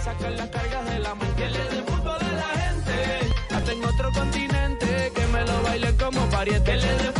sacar las cargas de la mente. Que le dé fútbol a la gente, hasta en otro continente, que me lo baile como pariente. Que le dé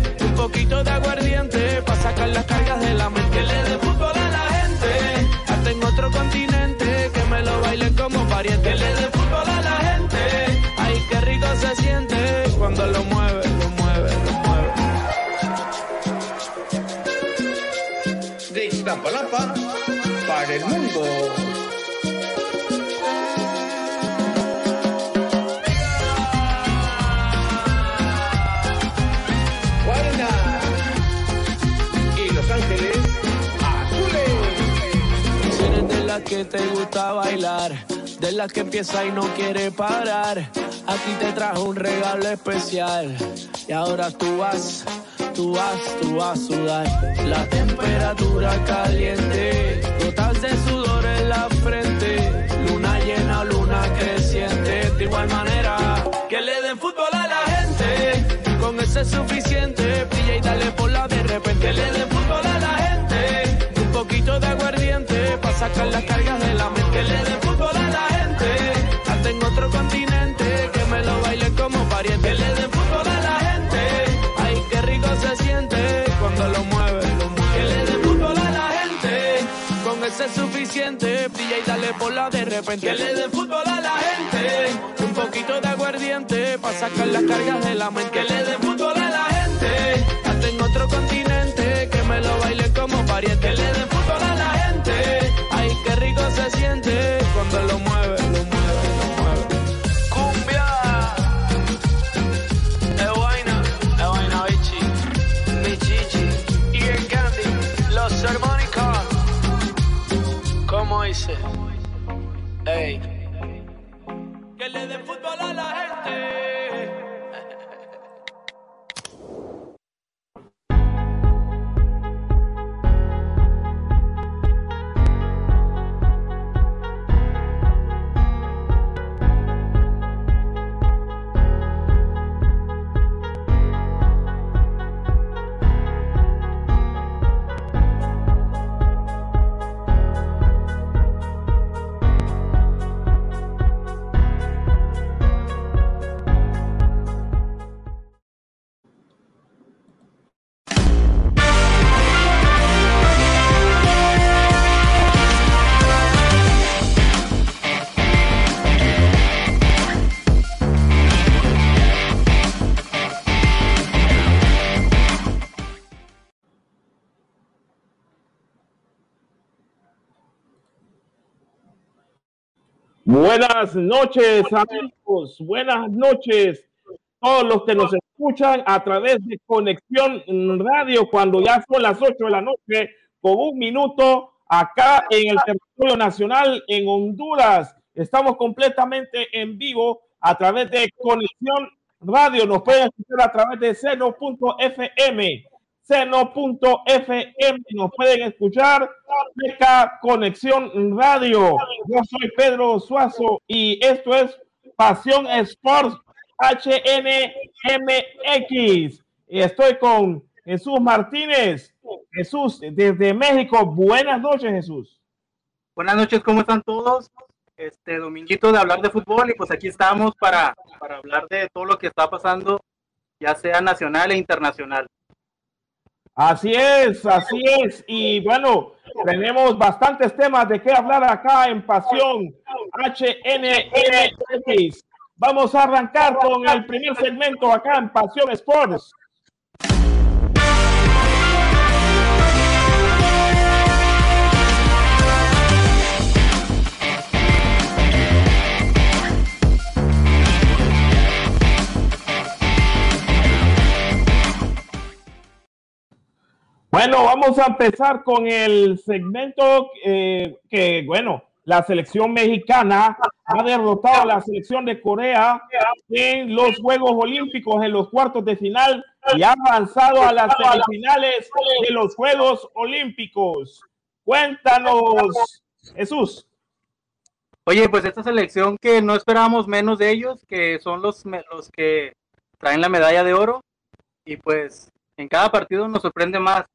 poquito de aguardiente. Pa' sacar las cargas de la mente. Que le den fútbol a la gente, hasta en otro continente. Que me lo bailen como pariente. Que le den que te gusta bailar, de las que empieza y no quiere parar, aquí te trajo un regalo especial. Y ahora tú vas, tú vas, tú vas a sudar. La temperatura caliente, gotas de sudor en la frente, luna llena, luna creciente. De igual manera, que le den fútbol a la gente, con ese es suficiente. Brilla y dale por la de repente, para sacar las cargas de la mente. Le den fútbol a la gente. Hasta en otro continente que me lo bailen como pariente. Le den fútbol a la gente. Ay, qué rico se siente cuando lo mueve. Que le den fútbol a la gente. Con ese es suficiente. Brilla y dale por la de repente. Que le den fútbol a la gente. Un poquito de aguardiente para sacar las cargas de la mente. Que le den fútbol a la gente. Hasta en otro continente que me lo bailen como pariente. Que le den cuando lo mueve, lo mueve, lo mueve. Cumbia. Es vaina, es vaina, bichi. Mi chichi. Y el candy. Los armónicos. ¿Cómo dice? Ey. Que le den Buenas noches, amigos. Buenas noches. Todos los que nos escuchan a través de Conexión Radio, cuando ya son las 8 de la noche, con un minuto acá en el territorio nacional en Honduras. Estamos completamente en vivo a través de Conexión Radio. Nos pueden escuchar a través de seno.fm. Seno.fm. Nos pueden escuchar Beca Conexión Radio. Yo soy Pedro Suazo y esto es Pasión Sports HNMX. Estoy con Jesús Martínez. Jesús, desde México. Buenas noches, Jesús. Buenas noches, ¿cómo están todos? Este dominguito de hablar de fútbol y pues aquí estamos para, para hablar de todo lo que está pasando, ya sea nacional e internacional. Así es, así es. Y bueno, tenemos bastantes temas de qué hablar acá en Pasión HNMX. Vamos a arrancar con el primer segmento acá en Pasión Sports. Bueno, vamos a empezar con el segmento eh, que, bueno, la selección mexicana ha derrotado a la selección de Corea en los Juegos Olímpicos en los cuartos de final y ha avanzado a las semifinales de los Juegos Olímpicos. Cuéntanos, Jesús. Oye, pues esta selección que no esperábamos menos de ellos, que son los, los que traen la medalla de oro, y pues en cada partido nos sorprende más.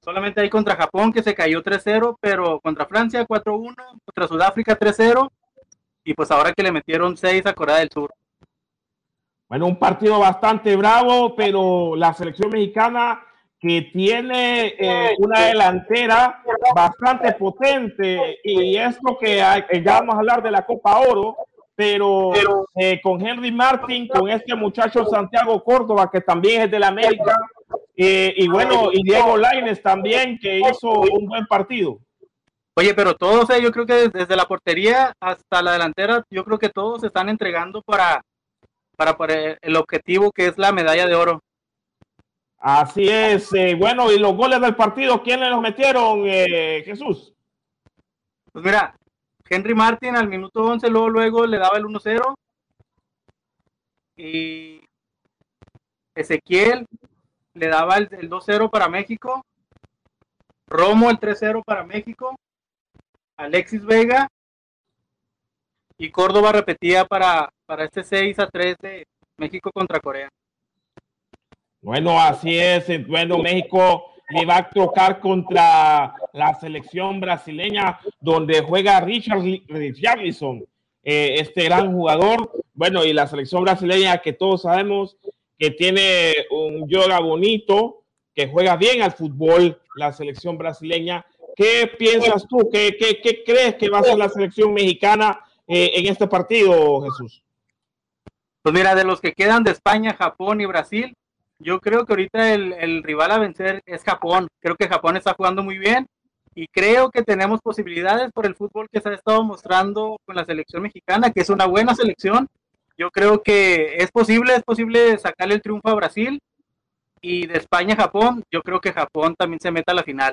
Solamente hay contra Japón que se cayó 3-0, pero contra Francia 4-1, contra Sudáfrica 3-0, y pues ahora que le metieron 6 a Corea del Sur. Bueno, un partido bastante bravo, pero la selección mexicana que tiene eh, una delantera bastante potente y es lo que hay, ya vamos a hablar de la Copa Oro, pero eh, con Henry Martin, con este muchacho Santiago Córdoba, que también es de la América, eh, y bueno, y Diego Laines también, que hizo un buen partido. Oye, pero todos, yo creo que desde la portería hasta la delantera, yo creo que todos se están entregando para, para, para el objetivo que es la medalla de oro. Así es. Eh, bueno, y los goles del partido, ¿quiénes los metieron, eh, Jesús? Pues mira, Henry Martin al minuto 11, luego, luego le daba el 1-0. Y Ezequiel le daba el, 2-0 para México. Romo el 3-0 para México. Alexis Vega. Y Córdoba repetía para, para este 6 3 de México contra Corea. Bueno, así es. Bueno, México le va a tocar contra la selección brasileña, donde juega Richard Richarlison, eh, este gran jugador. Bueno, y la selección brasileña que todos sabemos que tiene un yoga bonito, que juega bien al fútbol, la selección brasileña. ¿Qué piensas tú? ¿Qué, qué, crees que va a ser la selección mexicana eh, en este partido, Jesús? Pues mira, de los que quedan de España, Japón y Brasil, yo creo que ahorita el, rival a vencer es Japón. Creo que Japón está jugando muy bien y creo que tenemos posibilidades por el fútbol que se ha estado mostrando con la selección mexicana, que es una buena selección. Yo creo que es posible, es posible sacarle el triunfo a Brasil y de España a Japón, yo creo que Japón también se meta a la final.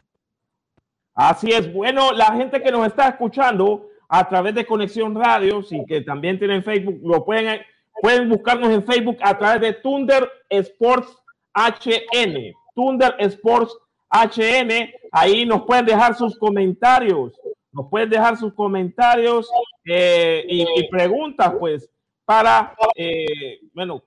Así es, bueno, la gente que nos está escuchando a través de Conexión Radio, sí, que también tienen Facebook, lo pueden Pueden buscarnos en Facebook a través de Thunder Sports HN. Thunder Sports HN. Ahí nos pueden dejar sus comentarios. Nos pueden dejar sus comentarios eh, y, preguntas, pues, para, eh, bueno,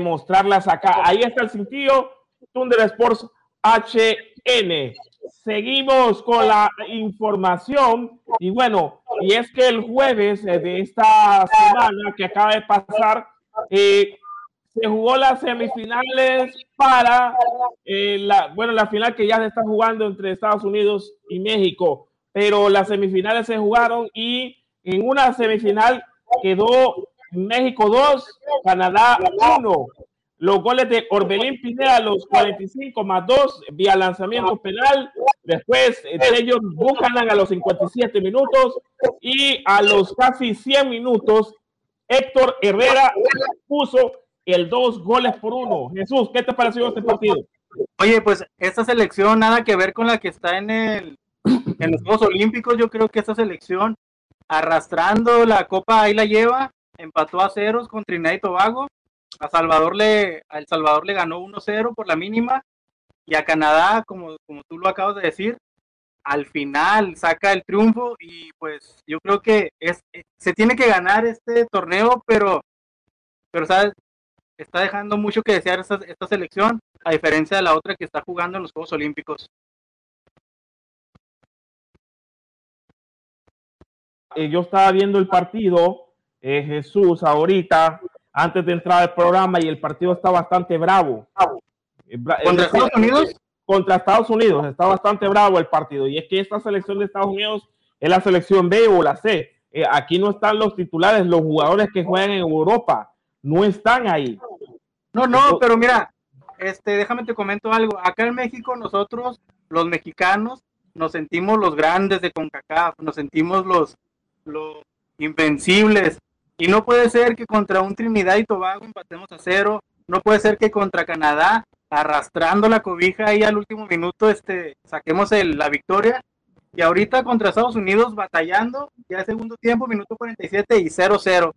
mostrarlas acá. Ahí está el sitio Thunder Sports HN. Seguimos con la información y bueno, y es que el jueves de esta semana que acaba de pasar, eh, se jugó las semifinales para eh, la, bueno, la final que ya se está jugando entre Estados Unidos y México, pero las semifinales se jugaron y en una semifinal quedó México 2, Canadá 1. Los goles de Orbelín Pineda a los 45 más 2 vía lanzamiento penal. Después eh, ellos buscan a los 57 minutos y a los casi 100 minutos Héctor Herrera puso el dos goles por uno. Jesús, ¿qué te pareció este partido? Oye, pues esta selección nada que ver con la que está en el en los Juegos Olímpicos. Yo creo que esta selección arrastrando la copa ahí la lleva, empató a ceros con Trinidad y Tobago a Salvador le, a El Salvador le ganó 1-0 por la mínima y a Canadá, como, como tú lo acabas de decir, al final saca el triunfo y pues yo creo que es, se tiene que ganar este torneo, pero, pero ¿sabes? está dejando mucho que desear esta, esta selección, a diferencia de la otra que está jugando en los Juegos Olímpicos. Eh, yo estaba viendo el partido, eh, Jesús, ahorita, antes de entrar al programa y el partido está bastante bravo. Eh, ¿Contra Estados Unidos? Contra Estados Unidos, está bastante bravo el partido. Y es que esta selección de Estados Unidos es la selección B o la C. Eh, aquí no están los titulares, los jugadores que juegan en Europa, no están ahí. No, no, pero mira, este, déjame te comento algo. Acá en México nosotros, los mexicanos, nos sentimos los grandes de CONCACAF, nos sentimos los, los invencibles, y no puede ser que contra un Trinidad y Tobago empatemos a cero. No puede ser que contra Canadá arrastrando la cobija ahí al último minuto, este, saquemos la victoria. Y ahorita contra Estados Unidos batallando, ya segundo tiempo, minuto 47 y 0-0.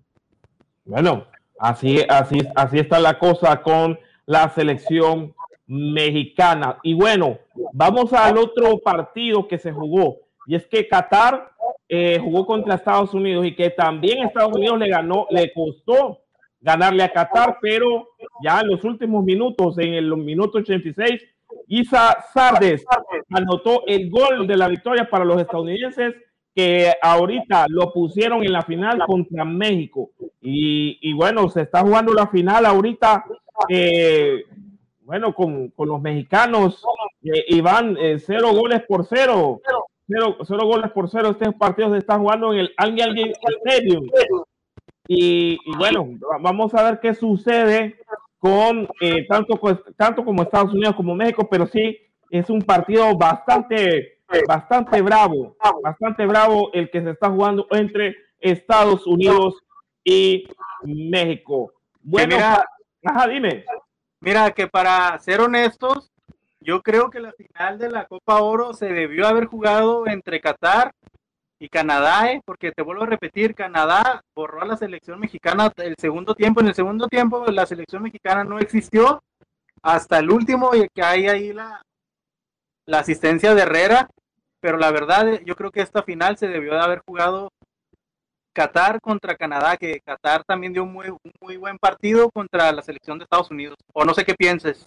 Bueno, así, así, así está la cosa con la selección mexicana. Y bueno, vamos al otro partido que se jugó. Y es que Qatar eh, jugó contra Estados Unidos y que también Estados Unidos le ganó, le costó ganarle a Qatar, pero ya en los últimos minutos, en el minuto 86, Isa Sardes anotó el gol de la victoria para los estadounidenses que ahorita lo pusieron en la final contra México. Y, bueno, se está jugando la final ahorita, eh, bueno, con, los mexicanos eh, y van eh, cero goles por cero. Cero, cero, goles por cero. Este partido se está jugando en el Angel Stadium. Y, y, bueno, vamos a ver qué sucede con eh, tanto, tanto como Estados Unidos como México, pero sí es un partido bastante, bastante bravo, bastante bravo el que se está jugando entre Estados Unidos y México. Bueno, mira, ajá, dime. Mira, que para ser honestos, yo creo que la final de la Copa Oro se debió haber jugado entre Qatar y Canadá, ¿eh? porque te vuelvo a repetir, Canadá borró a la selección mexicana el segundo tiempo. En el segundo tiempo la selección mexicana no existió hasta el último y que hay ahí la, la asistencia de Herrera. Pero la verdad, yo creo que esta final se debió de haber jugado Qatar contra Canadá, que Qatar también dio muy, un muy buen partido contra la selección de Estados Unidos. O no sé qué pienses.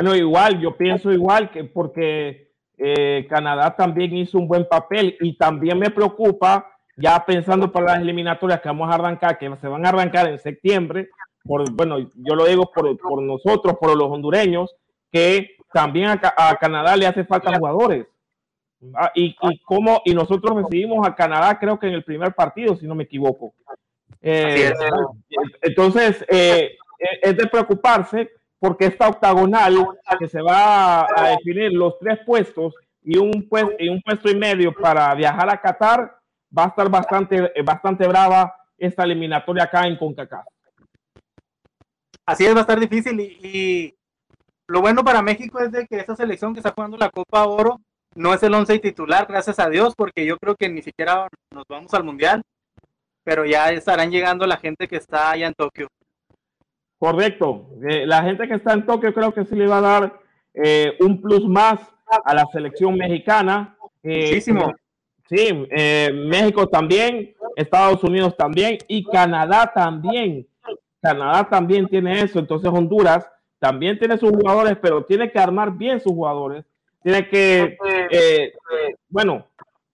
Bueno, igual, yo pienso igual que porque eh, Canadá también hizo un buen papel y también me preocupa, ya pensando para las eliminatorias que vamos a arrancar, que se van a arrancar en septiembre, por, bueno, yo lo digo por, por nosotros, por los hondureños, que también a, Canadá le hace falta jugadores. Ah, y, y, como, y nosotros recibimos a Canadá, creo que en el primer partido, si no me equivoco. Eh, entonces, eh, es de preocuparse porque esta octagonal que se va a definir los tres puestos y un, puesto, y y medio para viajar a Qatar, va a estar bastante, bastante brava esta eliminatoria acá en CONCACAF. Así es, va a estar difícil y, lo bueno para México es de que esta selección que está jugando la Copa Oro no es el once titular, gracias a Dios, porque yo creo que ni siquiera nos vamos al Mundial, pero ya estarán llegando la gente que está allá en Tokio. Correcto. Eh, la gente que está en Tokio creo que sí le va a dar eh, un plus más a la selección mexicana. Eh, Muchísimo. Sí, México también, Estados Unidos también y Canadá también. Canadá también tiene eso. Entonces Honduras también tiene sus jugadores, pero tiene que armar bien sus jugadores. Tiene que, bueno,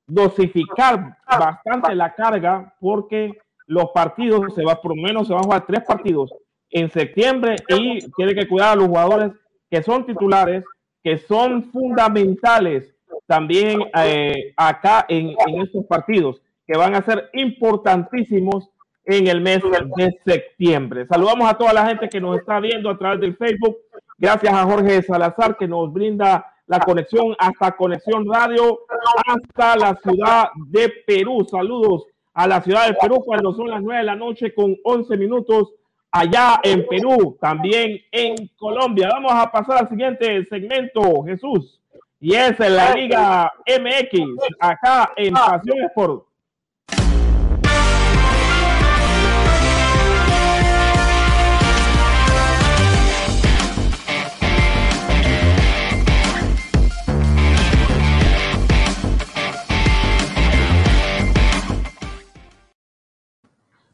dosificar bastante la carga porque los partidos se va, por lo menos se van a jugar tres partidos en septiembre y tiene que cuidar a los jugadores que son titulares, que son fundamentales también eh, acá en, en, estos partidos, que van a ser importantísimos en el mes de septiembre. Saludamos a toda la gente que nos está viendo a través del Facebook. Gracias a Jorge Salazar que nos brinda la conexión hasta Conexión Radio, hasta la ciudad de Perú. Saludos a la ciudad de Perú cuando son las nueve de la noche con 11 minutos allá en Perú, también en Colombia. Vamos a pasar al siguiente segmento, Jesús, y es en la Liga MX, acá en Pasión Sport.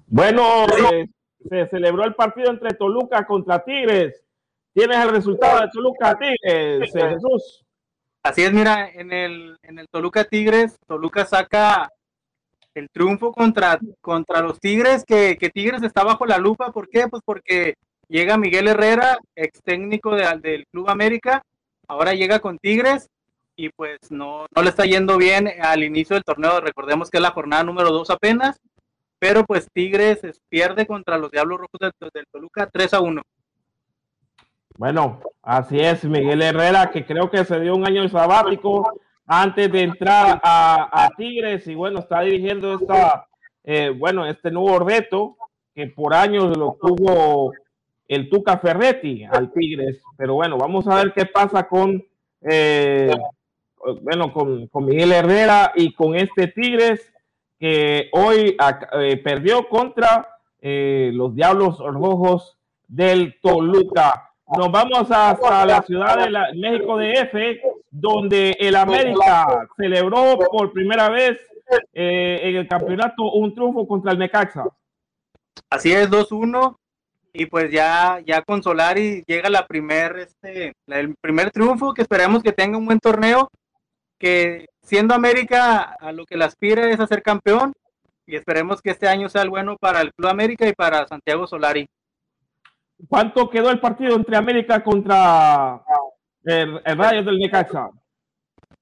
Bueno, eh, se celebró el partido entre Toluca contra Tigres. ¿Tienes el resultado de Toluca Tigres, Jesús? Así es, mira, en el, en el Toluca Tigres, Toluca saca el triunfo contra, contra los Tigres, que, Tigres está bajo la lupa. ¿Por qué? Pues porque llega Miguel Herrera, ex técnico del Club América, ahora llega con Tigres y pues no, no le está yendo bien al inicio del torneo. Recordemos que es la jornada número dos apenas pero pues Tigres pierde contra los Diablos Rojos del, Toluca 3 a 1. Bueno, así es, Miguel Herrera, que creo que se dio un año sabático antes de entrar a, Tigres y bueno, está dirigiendo esta, eh, bueno, este nuevo reto que por años lo tuvo el Tuca Ferretti al Tigres. Pero bueno, vamos a ver qué pasa con, eh, bueno, con, con, Miguel Herrera y con este Tigres que hoy eh, perdió contra eh, los Diablos Rojos del Toluca. Nos vamos hasta la ciudad de México DF, donde el América celebró por primera vez en el campeonato un triunfo contra el Necaxa. Así es, 2-1 y pues ya, ya con Solari llega la primer, este, el primer triunfo que esperamos que tenga un buen torneo, que siendo América a lo que le aspira es a ser campeón y esperemos que este año sea el bueno para el Club América y para Santiago Solari. ¿Cuánto quedó el partido entre América contra el, Rayo del Necaxa?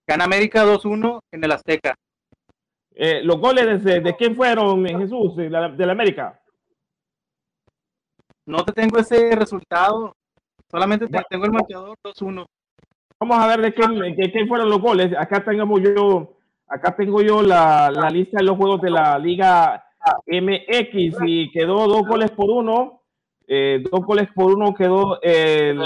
Gana América 2-1 en el Azteca. Eh, ¿Los goles de, de, quién fueron, Jesús, de la, de la América? No te tengo ese resultado. Solamente te tengo el marcador 2-1. Vamos a ver de qué, fueron los goles. Acá tengamos yo, acá tengo yo la, lista de los juegos de la Liga MX y quedó dos goles por uno. Eh, dos goles por uno quedó el,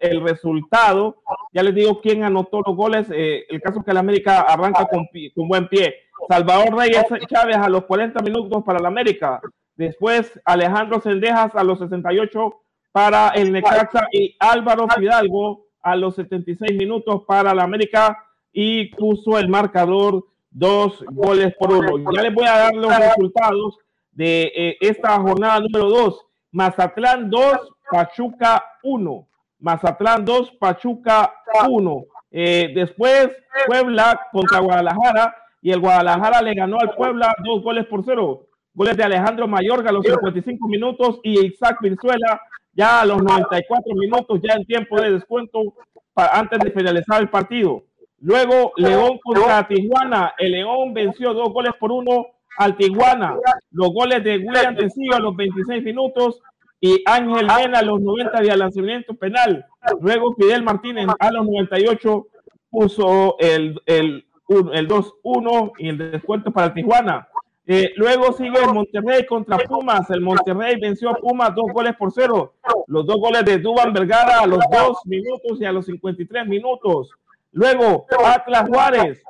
el, resultado. Ya les digo quién anotó los goles. Eh, el caso que el América arranca con, con buen pie. Salvador Reyes Chávez a los 40 minutos para el América. Después Alejandro Sendejas a los 68 para el Necaxa y Álvaro Fidalgo a los 76 minutos para la América y puso el marcador dos goles por uno. Ya les voy a dar los resultados de eh, esta jornada número dos. Mazatlán 2, Pachuca 1. Mazatlán 2, Pachuca 1. Eh, después Puebla contra Guadalajara y el Guadalajara le ganó al Puebla dos goles por cero. Goles de Alejandro Mayorga a los 55 minutos y Isaac Virzuela ya a los 94 minutos, ya en tiempo de descuento antes de finalizar el partido. Luego, León contra Tijuana. El León venció dos goles por uno al Tijuana. Los goles de William Tecillo a los 26 minutos y Ángel Mena a los 90 de lanzamiento penal. Luego, Fidel Martínez a los 98 puso el, el, el 2-1 y el descuento para Tijuana. Eh, luego sigue el Monterrey contra Pumas. El Monterrey venció a Pumas dos goles por cero. Los dos goles de Duban Vergara a los dos minutos y a los 53 minutos. Luego Atlas Juárez.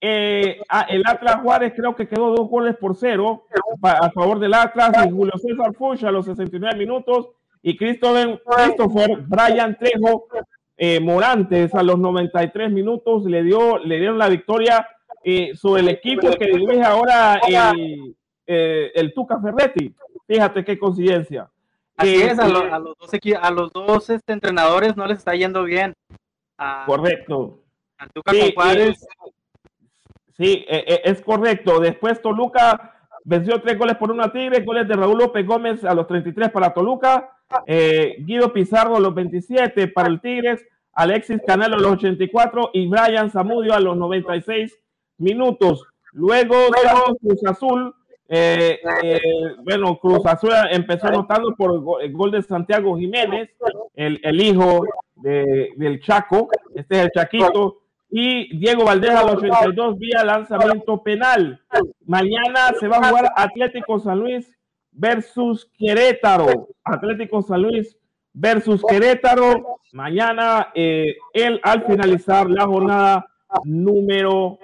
Eh, el Atlas Juárez creo que quedó dos goles por cero a favor del Atlas y Julio César Fuchs a los 69 minutos y Christopher, Christopher Brian Trejo eh, Morantes a los 93 minutos le dio le dieron la victoria eh, sobre el equipo que dirige ahora el, eh, el Tuca Ferretti. Fíjate qué coincidencia. Así es, a, los, dos, a los dos este, entrenadores no les está yendo bien. correcto. Tuca sí, Juárez. sí, eh, es correcto. Después Toluca venció tres goles por una Tigre, goles de Raúl López Gómez a los 33 para Toluca, Guido Pizarro a los 27 para el Tigres, Alexis Canelo a los 84 y Brian Zamudio a los 96 minutos. Luego Cruz Azul, eh, eh, bueno, Cruz Azul empezó anotando por el gol de Santiago Jiménez, el, el hijo de, del Chaco, este es el Chaquito, y Diego Valdés a los 82 vía lanzamiento penal. Mañana se va a jugar Atlético San Luis versus Querétaro. Atlético San Luis versus Querétaro. Mañana, eh, él al finalizar la jornada número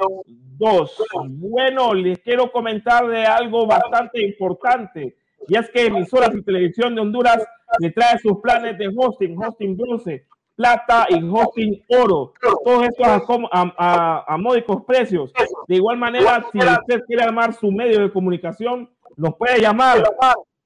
Dos, bueno, les quiero comentar de algo bastante importante. Y es que emisoras de televisión de Honduras le trae sus planes de hosting, hosting bronce, plata y hosting oro. Todos estos a, a, módicos precios. De igual manera, si usted quiere armar su medio de comunicación, nos puede llamar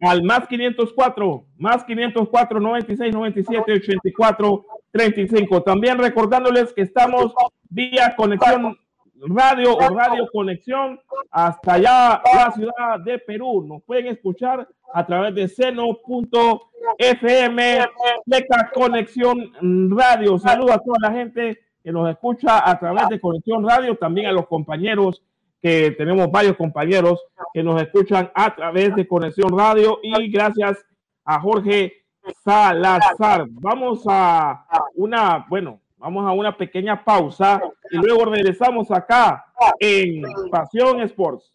al más 504, más 504, 96, 97, 84, 35. También recordándoles que estamos vía conexión radio o radio conexión hasta allá la ciudad de Perú. Nos pueden escuchar a través de seno.fm, Leca Conexión Radio. Saludos a toda la gente que nos escucha a través de Conexión Radio, también a los compañeros que tenemos varios compañeros que nos escuchan a través de Conexión Radio y gracias a Jorge Salazar. Vamos a una, bueno, Vamos a una pequeña pausa y luego regresamos acá en Pasión Sports.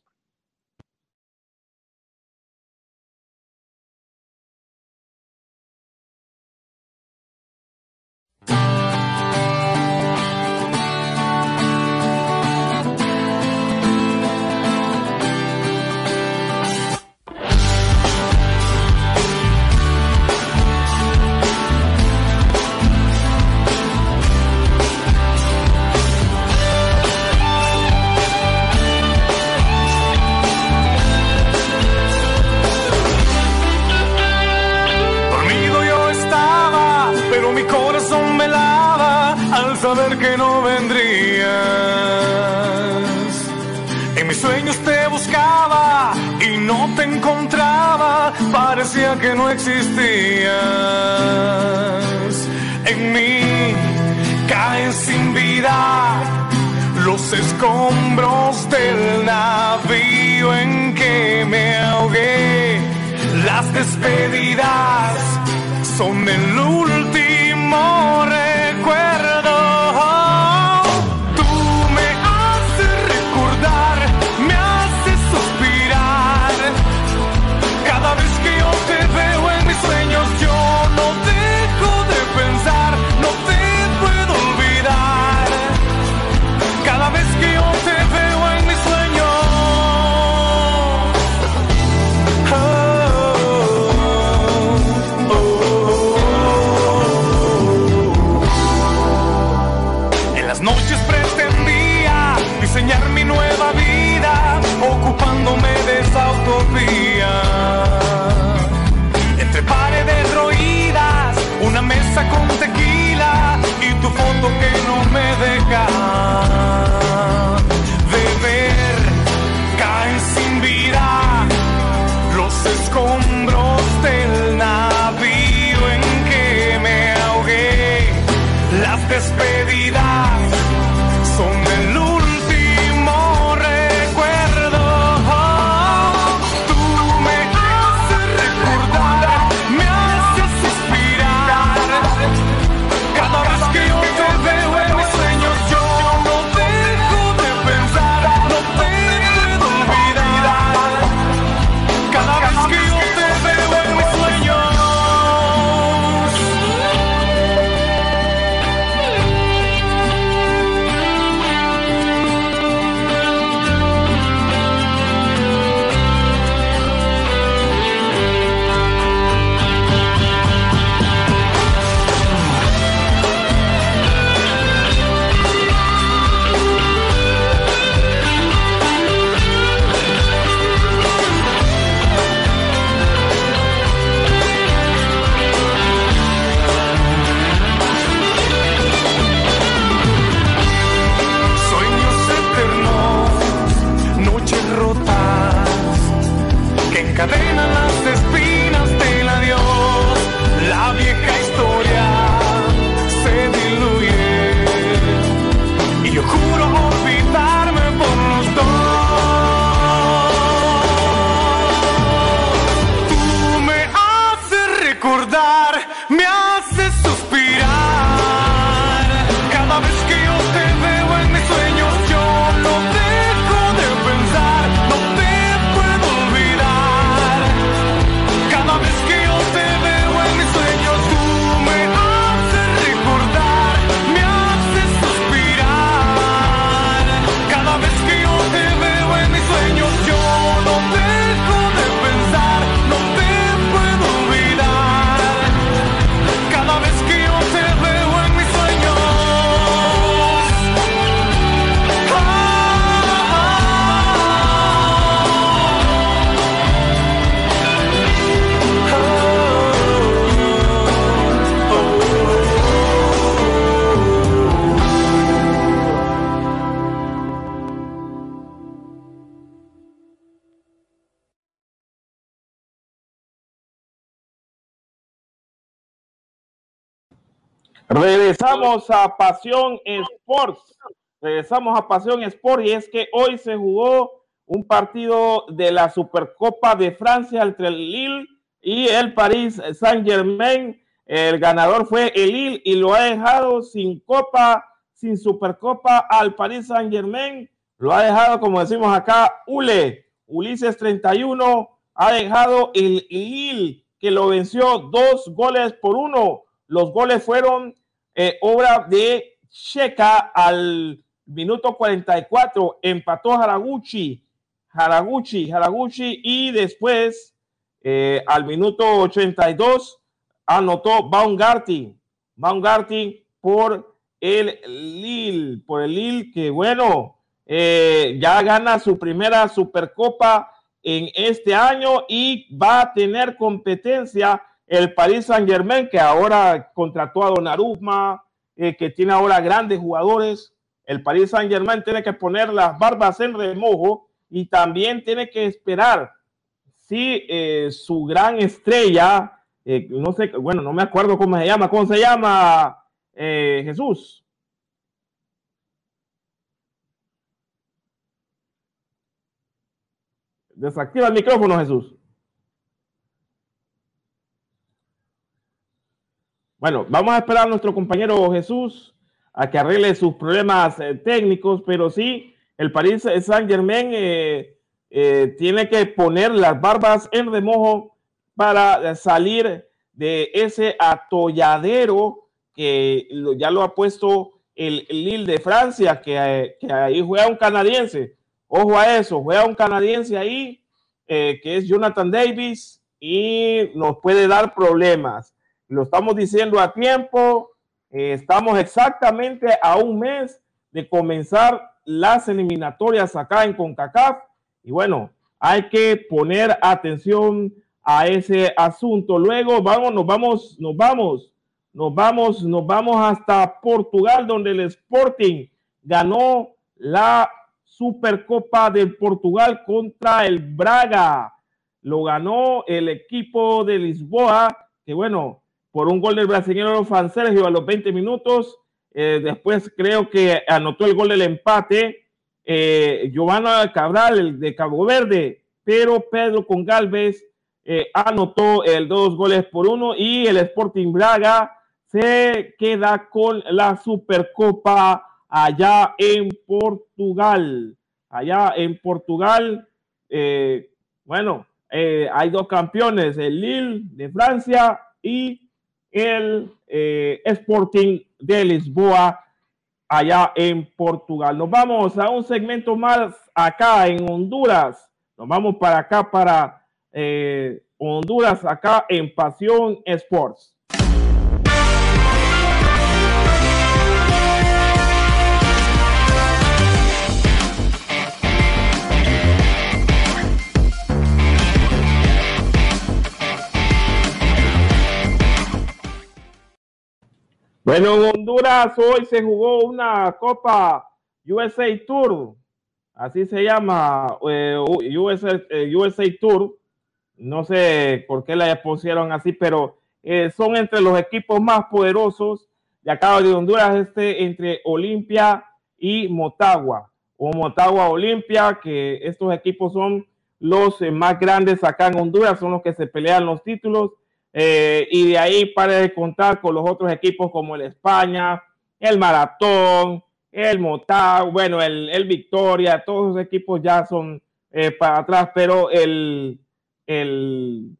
despedidas son el último Regresamos a Pasión Sports. Regresamos a Pasión Sports y es que hoy se jugó un partido de la Supercopa de Francia entre el Lille y el París Saint Germain. El ganador fue el Lille y lo ha dejado sin copa, sin Supercopa al París Saint Germain. Lo ha dejado, como decimos acá, Ule, Ulises 31, ha dejado el Lille que lo venció dos goles por uno. Los goles fueron eh, obra de Checa al minuto 44, empató Haraguchi, Haraguchi, Haraguchi y después eh, al minuto 82 anotó Baumgartner, Baumgartner por el Lille, por el Lille que bueno, eh, ya gana su primera Supercopa en este año y va a tener competencia el Paris Saint Germain, que ahora contrató a Donnarumma, eh, que tiene ahora grandes jugadores, el Paris Saint Germain tiene que poner las barbas en remojo y también tiene que esperar si eh, su gran estrella, eh, no sé, bueno, no me acuerdo cómo se llama, ¿cómo se llama eh, Jesús? Desactiva el micrófono, Jesús. Bueno, vamos a esperar a nuestro compañero Jesús a que arregle sus problemas eh, técnicos, pero sí, el Paris Saint Germain eh, eh, tiene que poner las barbas en remojo para salir de ese atolladero que ya lo ha puesto el, el Lille de Francia, que, que ahí juega un canadiense. Ojo a eso, juega un canadiense ahí, que es Jonathan Davis, y nos puede dar problemas. Lo estamos diciendo a tiempo, eh, estamos exactamente a un mes de comenzar las eliminatorias acá en CONCACAF. Y bueno, hay que poner atención a ese asunto. Luego vamos, nos vamos, nos vamos, nos vamos, nos vamos hasta Portugal, donde el Sporting ganó la Supercopa de Portugal contra el Braga. Lo ganó el equipo de Lisboa, que bueno, por un gol del brasileño Fan Sergio a los 20 minutos. Eh, después creo que anotó el gol del empate eh, Giovanna Cabral, el de Cabo Verde, pero Pedro Congalves eh, anotó el dos goles por uno y el Sporting Braga se queda con la Supercopa allá en Portugal. Allá en Portugal, eh, bueno, eh, hay dos campeones, el Lille de Francia y el eh, Sporting de Lisboa allá en Portugal. Nos vamos a un segmento más acá en Honduras. Nos vamos para acá, para eh, Honduras, acá en Pasión Sports. Bueno, en Honduras hoy se jugó una Copa USA Tour, así se llama, eh, USA, eh, USA Tour. No sé por qué la pusieron así, pero eh, son entre los equipos más poderosos de acá de Honduras, este entre Olimpia y Motagua, o Motagua Olimpia, que estos equipos son los eh, más grandes acá en Honduras, son los que se pelean los títulos. Eh, y de ahí para contar con los otros equipos como el España, el Maratón, el Motagua, bueno, el, el Victoria, todos esos equipos ya son eh, para atrás, pero el, el,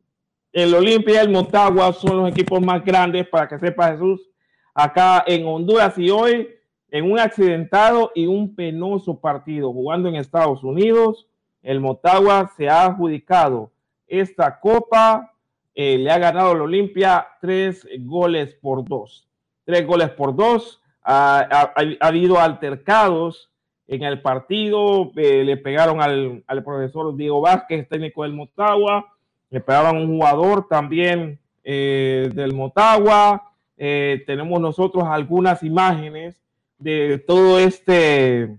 el Olimpia y el Motagua son los equipos más grandes, para que sepa Jesús, acá en Honduras y hoy en un accidentado y un penoso partido jugando en Estados Unidos, el Motagua se ha adjudicado esta copa eh, le ha ganado el Olimpia tres goles por dos. Tres goles por dos. Ha, ha, ha habido altercados en el partido. Eh, le pegaron al, al, profesor Diego Vázquez, técnico del Motagua. Le pegaban a un jugador también eh, del Motagua. tenemos nosotros algunas imágenes de todo este,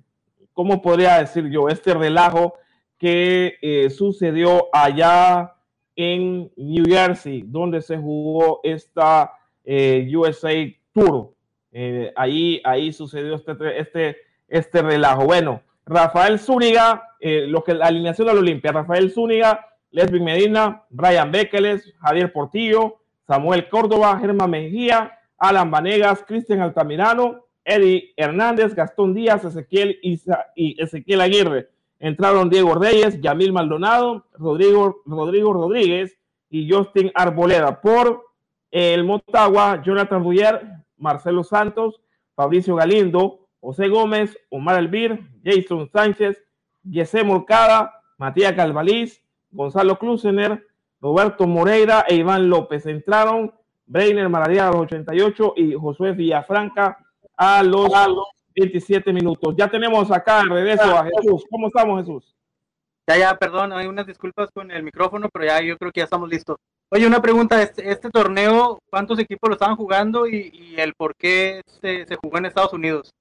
¿cómo podría decir yo? Este relajo que sucedió allá en New Jersey, donde se jugó esta eh, USA Tour. Eh, ahí, ahí sucedió este, este, este relajo. Bueno, Rafael Zúñiga, eh, lo que la alineación la Olimpia, Rafael Zúñiga, Lesbian Medina, Brian Bekeles, Javier Portillo, Samuel Córdoba, Germán Mejía, Alan Vanegas, Cristian Altamirano, Eddie Hernández, Gastón Díaz, Ezequiel Isa y Ezequiel Aguirre entraron Diego Reyes, Yamil Maldonado, Rodrigo, Rodríguez y Justin Arboleda. Por el Motagua, Jonathan Ruyer, Marcelo Santos, Fabricio Galindo, José Gómez, Omar Elvir, Jason Sánchez, Yesé Morcada, Matías Calvaliz, Gonzalo Klusener, Roberto Moreira e Iván López. Entraron Breiner Maradía a los 88 y Josué Villafranca a los 27 minutos. Ya tenemos acá en regreso a Jesús. ¿Cómo estamos, Jesús? Ya, ya, perdón, hay unas disculpas con el micrófono, pero ya yo creo que ya estamos listos. Oye, una pregunta, este, este torneo, ¿cuántos equipos lo estaban jugando y, y el por qué se, se jugó en Estados Unidos?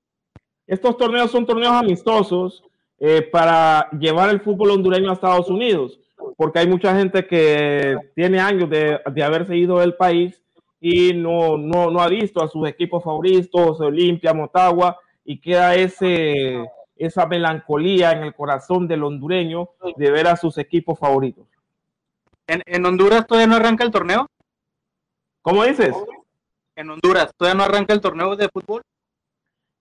Estos torneos son torneos amistosos eh, para llevar el fútbol hondureño a Estados Unidos, porque hay mucha gente que tiene años de, de haberse ido del país y no, no, no ha visto a sus equipos favoritos, Olimpia, Motagua, y queda ese, esa melancolía en el corazón del hondureño de ver a sus equipos favoritos. ¿En, en Honduras todavía no arranca el torneo? ¿Cómo dices? En Honduras todavía no arranca el torneo de fútbol.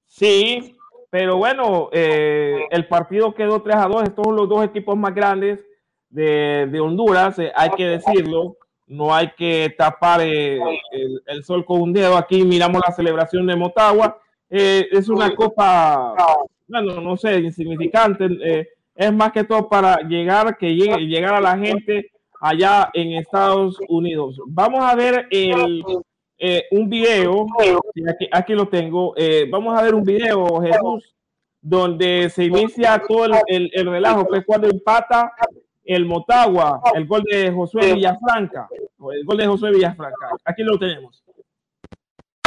Sí, pero bueno, eh, el partido quedó 3 a 2. Estos son los dos equipos más grandes de, de Honduras, eh, hay que decirlo. No hay que tapar eh, el, el sol con un dedo. Aquí miramos la celebración de Motagua. Eh, es una copa, bueno, no sé, insignificante. eh, es más que todo para llegar, que llegue, llegar a la gente allá en Estados Unidos. Vamos a ver el, eh, un video, aquí, aquí lo tengo, eh, vamos a ver un video, Jesús, donde se inicia todo el, el, el relajo, que es cuando empata el Motagua, el gol de Josué Villafranca, el gol de Josué Villafranca. Aquí lo tenemos.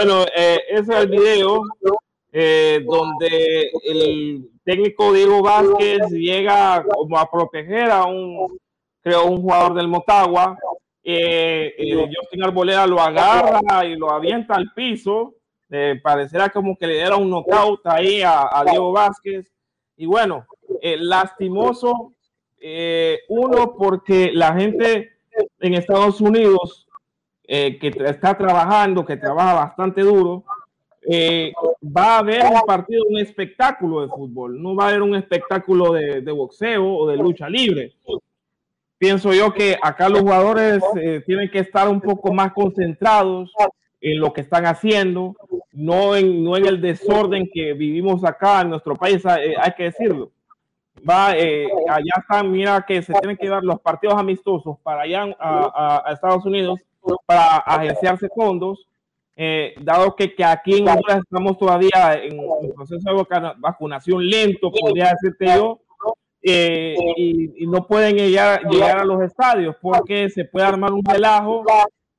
Bueno, eh, ese es el video eh, donde el técnico Diego Vázquez llega como a proteger a un, creo, un jugador del Motagua. Eh, eh, Justin Arboleda lo agarra y lo avienta al piso. Eh, parecerá como que le diera un knockout ahí a, a Diego Vázquez. Y bueno, eh, lastimoso, uno, porque la gente en Estados Unidos eh, que está trabajando, que trabaja bastante duro, eh, va a ver un partido, un espectáculo de fútbol, no va a haber un espectáculo de, de boxeo o de lucha libre. Pienso yo que acá los jugadores eh, tienen que estar un poco más concentrados en lo que están haciendo, no en, no en el desorden que vivimos acá en nuestro país, eh, hay que decirlo. Va, eh, allá están, mira que se tienen que dar los partidos amistosos para allá a, a- a Estados Unidos para agenciarse fondos, eh, dado que, que aquí en Honduras estamos todavía en un proceso de vacunación lento, podría decirte yo, eh, y, y no pueden llegar, llegar a los estadios porque se puede armar un relajo,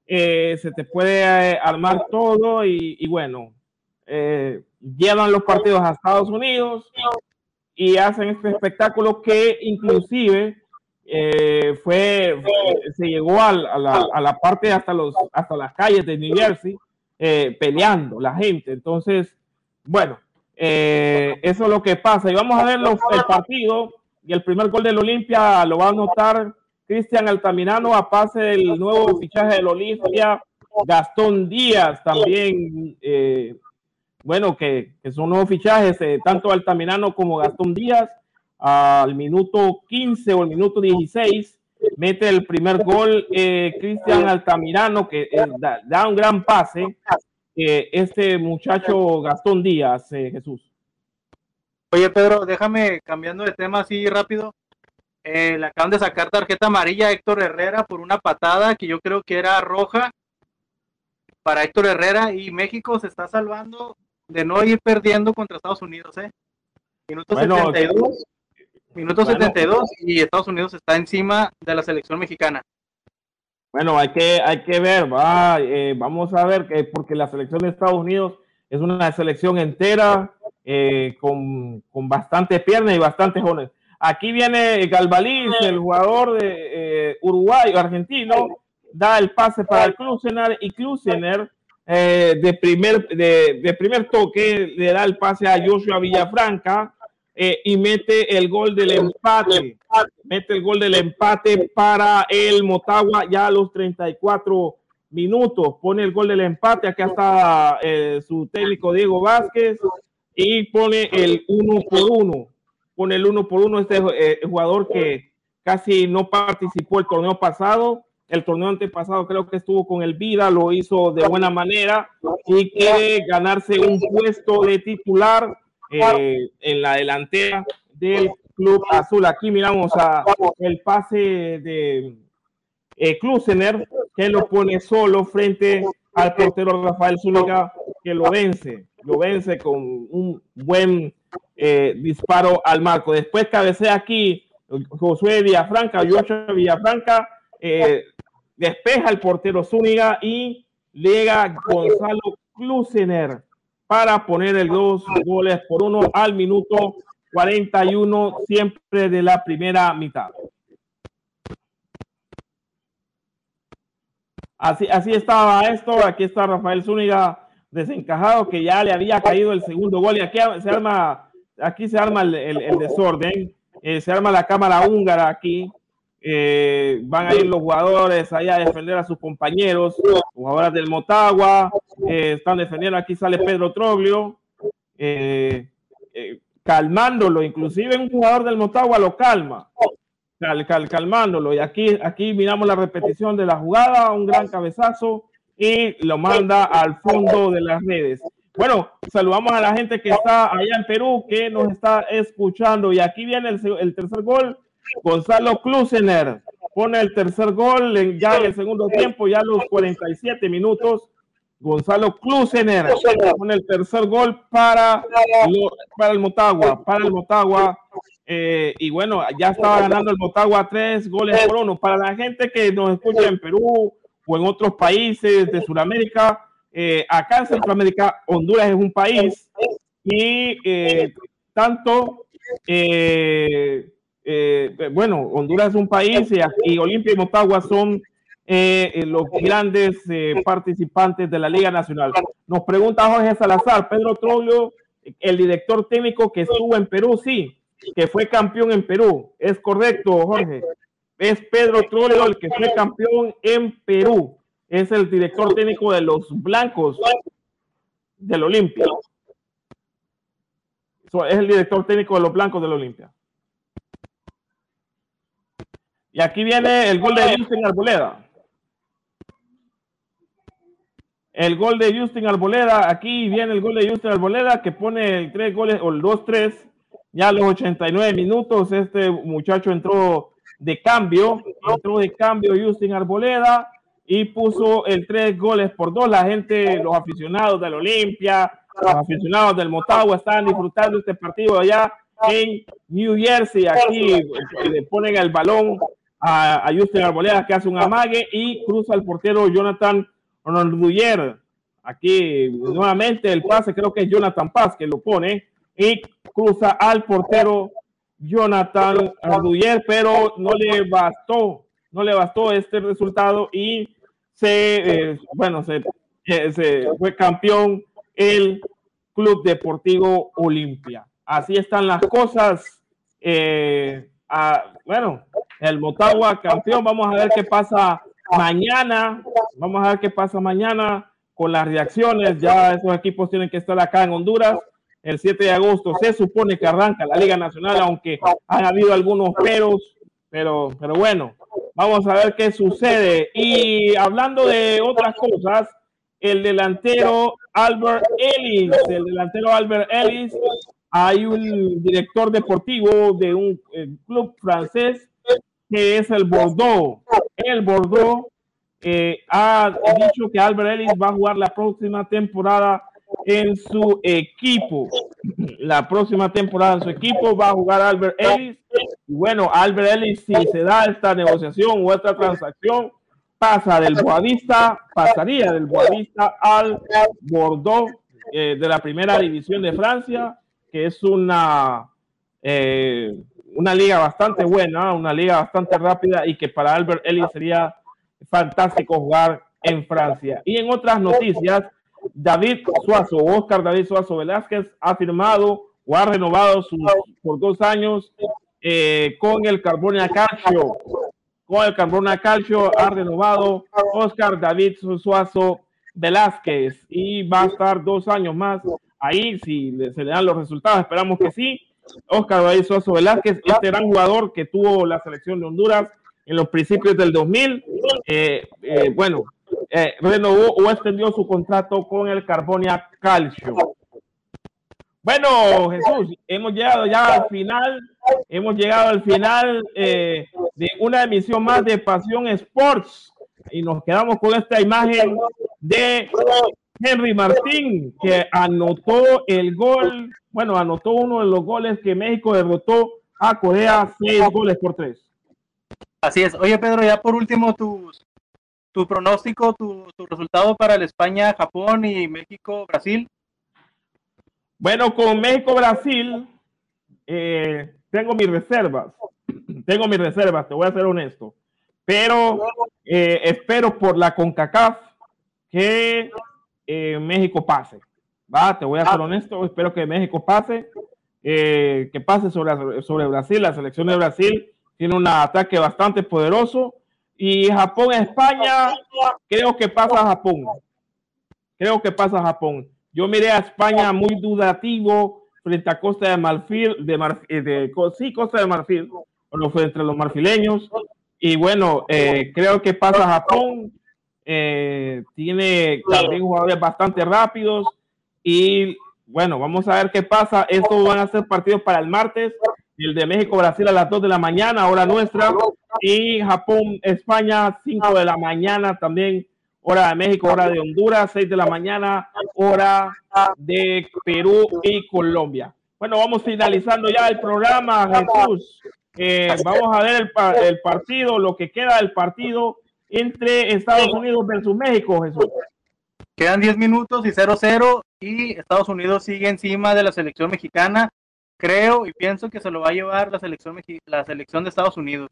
eh, se te puede eh, armar todo y, y bueno, eh, llevan los partidos a Estados Unidos y hacen este espectáculo que inclusive eh, fue, fue- se llegó a, la, a la parte hasta los hasta las calles de New Jersey eh, peleando la gente. Entonces bueno eh, eso es lo que pasa. Y vamos a ver los- el partido y el primer gol del Olimpia lo va a anotar Cristian Altamirano a pase del nuevo fichaje del Olimpia Gastón Díaz también bueno, que, que son nuevos fichajes, tanto Altamirano como Gastón Díaz, al minuto 15 o el minuto 16, mete el primer gol eh, Cristian Altamirano, que eh, da, da un gran pase, eh, este muchacho Gastón Díaz, eh, Jesús. Oye, Pedro, déjame cambiando de tema así rápido. Eh, le acaban de sacar tarjeta amarilla a Héctor Herrera por una patada que yo creo que era roja para Héctor Herrera y México se está salvando de no ir perdiendo contra Estados Unidos, ¿eh? Minuto Bueno, 72, minuto bueno. 72 y Estados Unidos está encima de la selección mexicana. Bueno, hay que, hay que ver, va, eh, vamos a ver, que porque la selección de Estados Unidos es una selección entera eh, con, con bastante piernas y bastantes jóvenes. Aquí viene Galvaliz, el jugador de eh, Uruguay, argentino, da el pase para el Klusener y Klusener eh, de, primer, de, de primer toque le da el pase a Joshua Villafranca eh, y mete el gol del empate. Mete el gol del empate para el Motagua ya a los 34 minutos. Pone el gol del empate. Acá está eh, su técnico Diego Vázquez y pone el uno por uno. Pone el uno por uno este eh, jugador que casi no participó el torneo pasado. El torneo antepasado creo que estuvo con el Vida, lo hizo de buena manera y quiere ganarse un puesto de titular eh, en la delantera del Club Azul. Aquí miramos a el pase de eh, Klusener, que lo pone solo frente al portero Rafael Zúñiga, que lo vence, lo vence con un buen eh, disparo al marco. Después cabecea aquí Josué Villafranca, Joshua Villafranca, eh, despeja el portero Zúñiga y llega Gonzalo Klusener para poner el dos goles por uno al minuto 41 siempre de la primera mitad. Así, así estaba esto. Aquí está Rafael Zúñiga desencajado que ya le había caído el segundo gol y aquí se arma, aquí se arma el, desorden. Eh, se arma la cámara húngara aquí. Eh, van a ir los jugadores ahí a defender a sus compañeros, jugadores del Motagua, eh, están defendiendo, aquí sale Pedro Troglio, eh, eh, calmándolo, inclusive un jugador del Motagua lo calma, cal- cal- calmándolo, y aquí, aquí miramos la repetición de la jugada, un gran cabezazo, y lo manda al fondo de las redes. Bueno, saludamos a la gente que está allá en Perú, que nos está escuchando, y aquí viene el, el tercer gol, Gonzalo Klusener pone el tercer gol en- ya en el segundo tiempo, ya a los 47 minutos. Gonzalo Klusener pone el tercer gol para, lo- para el Motagua, para el Motagua. eh, y bueno, ya estaba ganando el Motagua tres goles por uno. Para la gente que nos escucha en Perú o en otros países de Sudamérica, eh, acá en Centroamérica, Honduras es un país y eh, tanto eh, eh, bueno, Honduras es un país y, y Olimpia y Motagua son eh, eh, los grandes eh, participantes de la Liga Nacional. Nos pregunta Jorge Salazar, Pedro Troglio, el director técnico que estuvo en Perú, sí, que fue campeón en Perú. Es correcto, Jorge. Es Pedro Troglio el que fue campeón en Perú. Es el director técnico de los blancos del Olimpia. Es el director técnico de los blancos del Olimpia. Y aquí viene el gol de Justin Arboleda. El gol de Justin Arboleda. Aquí viene el gol de Justin Arboleda que pone el goles o el 2-3 ya a los 89 minutos. Este muchacho entró de cambio. Entró de cambio Justin Arboleda y puso el tres goles por dos. La gente, los aficionados del Olimpia, los aficionados del Motagua están disfrutando este partido allá en New Jersey. Aquí eh, le ponen el balón a, Justin Arboleda que hace un amague y cruza el portero Jonathan Ronalduyer. Aquí nuevamente el pase, creo que es Jonathan Paz que lo pone y cruza al portero Jonathan Ronalduyer, pero no le bastó, no le bastó este resultado y se, eh, bueno, se, eh, fue campeón el Club Deportivo Olimpia. Así están las cosas. Eh, ah, bueno, el Motagua campeón. Vamos a ver qué pasa mañana. Vamos a ver qué pasa mañana con las reacciones. Ya esos equipos tienen que estar acá en Honduras. El 7 de agosto se supone que arranca la Liga Nacional, aunque han habido algunos peros, pero, pero bueno, vamos a ver qué sucede. Y hablando de otras cosas, el delantero Albert Ellis, el delantero Albert Ellis, hay un director deportivo de un eh, club francés que es el Bordeaux. El Bordeaux eh, ha dicho que Albert Ellis va a jugar la próxima temporada en su equipo. La próxima temporada en su equipo va a jugar Albert Ellis. Y bueno, Albert Ellis, si se da esta negociación o esta transacción, pasa del Boavista, pasaría del Boavista al Bordeaux eh, de la primera división de Francia, que es una, eh, una liga bastante buena, una liga bastante rápida y que para Albert Ellis sería fantástico jugar en Francia. Y en otras noticias, David Suazo, Oscar David Suazo Velázquez, ha firmado o ha renovado sus, por dos años eh, con el Carbonia Calcio. Con el Carbonia Calcio ha renovado Oscar David Suazo Velázquez y va a estar dos años más ahí si se le dan los resultados. Esperamos que sí. Oscar David Suazo Velázquez, este gran jugador que tuvo la selección de Honduras en los principios del 2000, eh, eh, bueno, eh, renovó o extendió su contrato con el Carbonia Calcio. Bueno, Jesús, hemos llegado ya al final, hemos llegado al final de una emisión más de Pasión Sports y nos quedamos con esta imagen de Henry Martín, que anotó el gol, bueno, anotó uno de los goles que México derrotó a Corea seis goles por tres. Así es. Oye, Pedro, ya por último, tus, tu pronóstico, tu, tu resultado para el España, Japón y México, Brasil. Bueno, con México, Brasil, eh, tengo mis reservas. Tengo mis reservas, te voy a ser honesto. Pero eh, espero por la CONCACAF que eh, México pase. Va, te voy a ser honesto. Espero que México pase. eh, que pase sobre, sobre Brasil. La selección de Brasil tiene un ataque bastante poderoso. Y Japón, España, creo que pasa a Japón. Creo que pasa a Japón. Yo miré a España muy dudativo frente a Costa de Marfil, de, Marf- eh, de Co- sí, Costa de Marfil, bueno, fue entre los marfileños. Y bueno, eh, creo que pasa a Japón. Eh, tiene también jugadores bastante rápidos. Y bueno, vamos a ver qué pasa. Estos van a ser partidos para el martes. El de México-Brasil a las 2 de la mañana, hora nuestra. Y Japón-España, 5 de la mañana también, hora de México, hora de Honduras, 6 de la mañana, hora de Perú y Colombia. Bueno, vamos finalizando ya el programa, Jesús. Eh, vamos a ver el, el partido, lo que queda del partido entre Estados Unidos versus México, Jesús. Quedan 10 minutos y 0-0 y Estados Unidos sigue encima de la selección mexicana. Creo y pienso que se lo va a llevar la selección, la selección de Estados Unidos.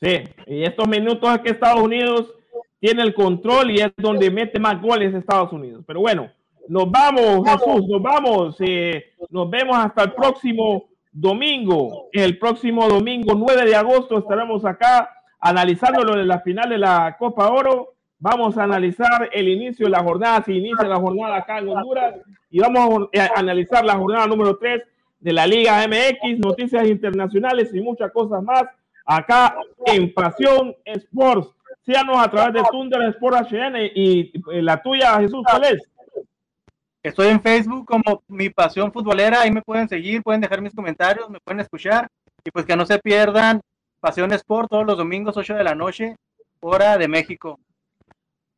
Sí, y estos minutos es que Estados Unidos tiene el control y es donde mete más goles Estados Unidos. Pero bueno, nos vamos, Jesús, nos vamos. eh, nos vemos hasta el próximo domingo. El próximo domingo 9 de agosto estaremos acá analizando lo de la final de la Copa Oro. Vamos a analizar el inicio de la jornada, si inicia la jornada acá en Honduras, y vamos a analizar la jornada número 3 de la Liga MX, noticias internacionales y muchas cosas más acá en Pasión Sports. Síganos a través de Thunder Sport HN y eh, la tuya, Jesús, ¿cuál es? Estoy en Facebook como Mi Pasión Futbolera, ahí me pueden seguir, pueden dejar mis comentarios, me pueden escuchar y pues que no se pierdan Pasión Sport todos los domingos 8 de la noche, hora de México.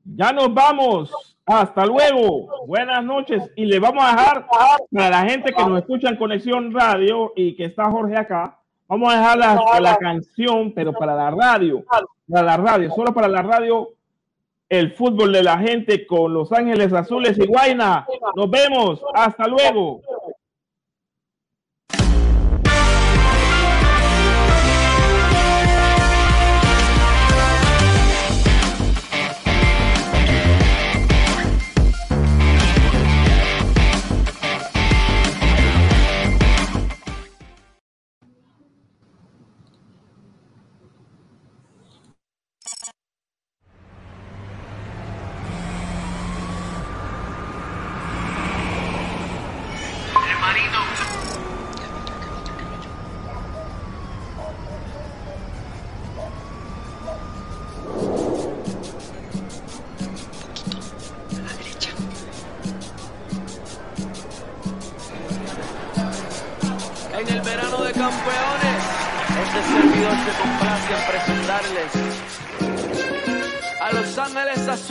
Ya nos vamos. Hasta luego. Buenas noches. Y le vamos a dejar para la gente que nos escucha en Conexión Radio y que está Jorge acá. Vamos a dejar la, la canción, pero para la radio. Para la radio, solo para la radio. El fútbol de la gente con Los Ángeles Azules y Guaina. Nos vemos. Hasta luego.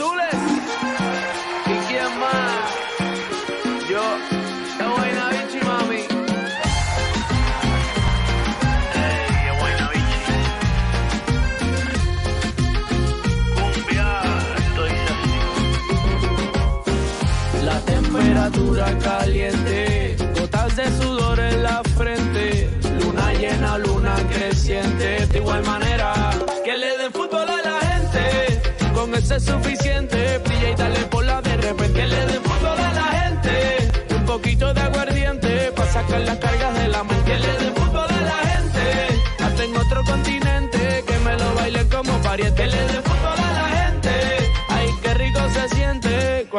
Azules. Suficiente, brilla y dale por la de repente, le den fútbol a la gente, un poquito de aguardiente, para sacar las cargas de la mente, le den fútbol a la gente, hasta en otro continente, que me lo bailen como pariente, le den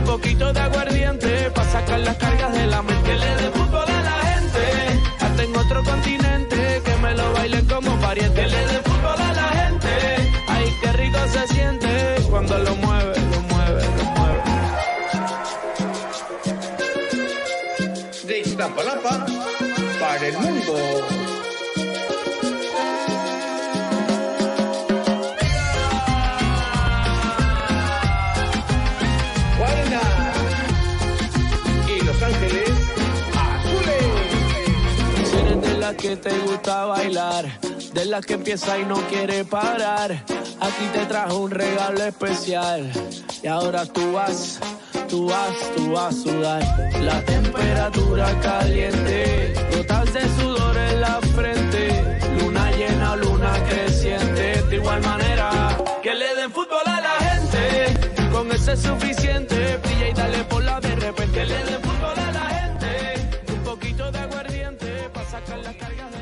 un poquito de aguardiente. Pa' sacar las cargas de la mente. Le den fútbol a la gente, hasta en otro continente. Que me lo bailen como pariente. Que le den fútbol a la gente, ay, qué rico se siente cuando lo mueve, lo mueve, lo mueve. de Iztapalapa para el mundo. Las que te gusta bailar, de las que empieza y no quiere parar, aquí te trajo un regalo especial. Y ahora tú vas, tú vas, tú vas a sudar. La temperatura caliente, gotas de sudor en la frente, luna llena, luna creciente. De igual manera, que le den fútbol a la gente, con eso es suficiente. Brilla y dale por la de repente, Sacan las cargas